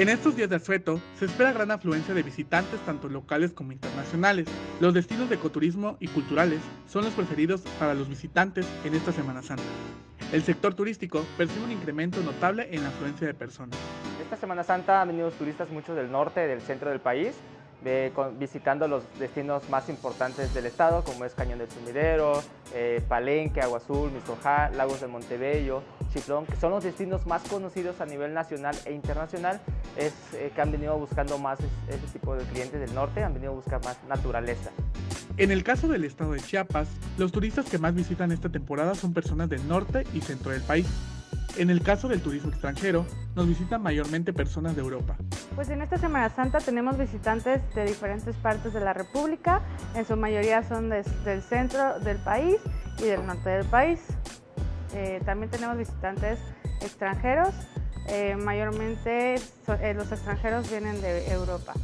En estos días de asueto se espera gran afluencia de visitantes tanto locales como internacionales. Los destinos de ecoturismo y culturales son los preferidos para los visitantes en esta Semana Santa. El sector turístico percibe un incremento notable en la afluencia de personas. Esta Semana Santa han venido turistas muchos del norte, del centro del país, visitando los destinos más importantes del estado, como es Cañón del Sumidero, eh, Palenque, Agua Azul, Misojá, Lagos de Montebello, Chiflón, que son los destinos más conocidos a nivel nacional e internacional, es eh, que han venido buscando más ese tipo de clientes del norte, han venido a buscar más naturaleza. En el caso del estado de Chiapas, los turistas que más visitan esta temporada son personas del norte y centro del país. En el caso del turismo extranjero, nos visitan mayormente personas de Europa. Pues en esta Semana Santa tenemos visitantes de diferentes partes de la República, en su mayoría son del centro del país y del norte del país. Eh, también tenemos visitantes extranjeros, eh, mayormente eh, los extranjeros vienen de Europa.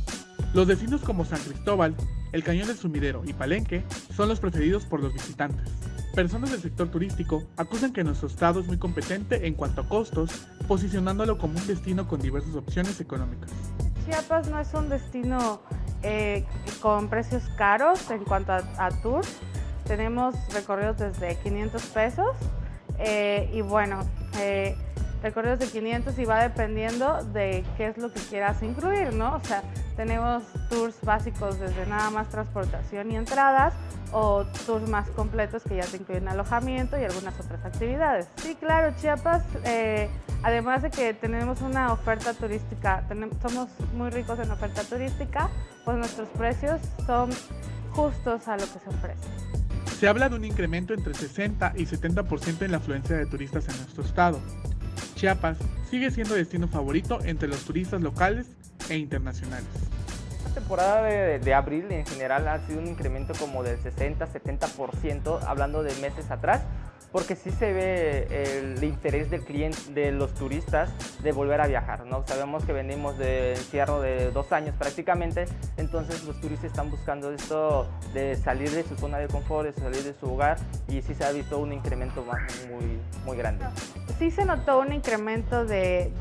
Los destinos como San Cristóbal, el Cañón del Sumidero y Palenque son los preferidos por los visitantes. Personas del sector turístico acusan que nuestro estado es muy competente en cuanto a costos, posicionándolo como un destino con diversas opciones económicas. Chiapas no es un destino con precios caros en cuanto a tours. Tenemos recorridos desde 500 pesos eh, y bueno, eh, recorridos de 500 y va dependiendo de qué es lo que quieras incluir, ¿no? O sea, tenemos tours básicos desde nada más transportación y entradas o tours más completos que ya te incluyen alojamiento y algunas otras actividades. Sí, claro, Chiapas, eh, además de que tenemos una oferta turística, somos muy ricos en oferta turística, pues nuestros precios son justos a lo que se ofrece. Se habla de un incremento entre 60 y 70% en la afluencia de turistas en nuestro estado. Chiapas sigue siendo destino favorito entre los turistas locales e internacionales. La temporada de, de, abril en general ha sido un incremento como del 60-70%, hablando de meses atrás, porque sí se ve el interés del cliente, de los turistas, de volver a viajar. ¿no? Sabemos que venimos de encierro de dos años prácticamente, entonces los turistas están buscando esto de salir de su zona de confort, de salir de su hogar y sí se ha visto un incremento muy, muy grande. Sí se notó un incremento de,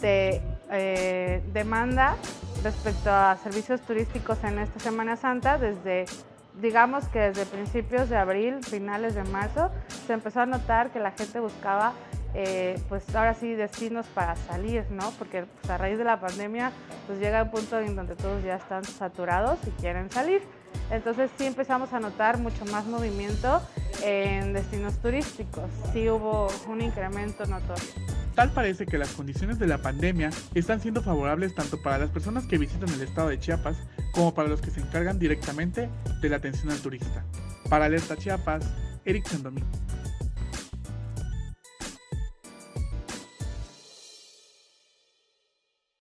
de eh, demanda respecto a servicios turísticos en esta Semana Santa desde digamos que desde principios de abril, finales de marzo, se empezó a notar que la gente buscaba, eh, pues ahora sí, destinos para salir, ¿no? Porque pues, a raíz de la pandemia, pues llega un punto en donde todos ya están saturados y quieren salir. Entonces sí empezamos a notar mucho más movimiento en destinos turísticos. Sí hubo un incremento notorio. Tal parece que las condiciones de la pandemia están siendo favorables tanto para las personas que visitan el estado de Chiapas como para los que se encargan directamente de la atención al turista. Para Alerta Chiapas, Eric Sandomí.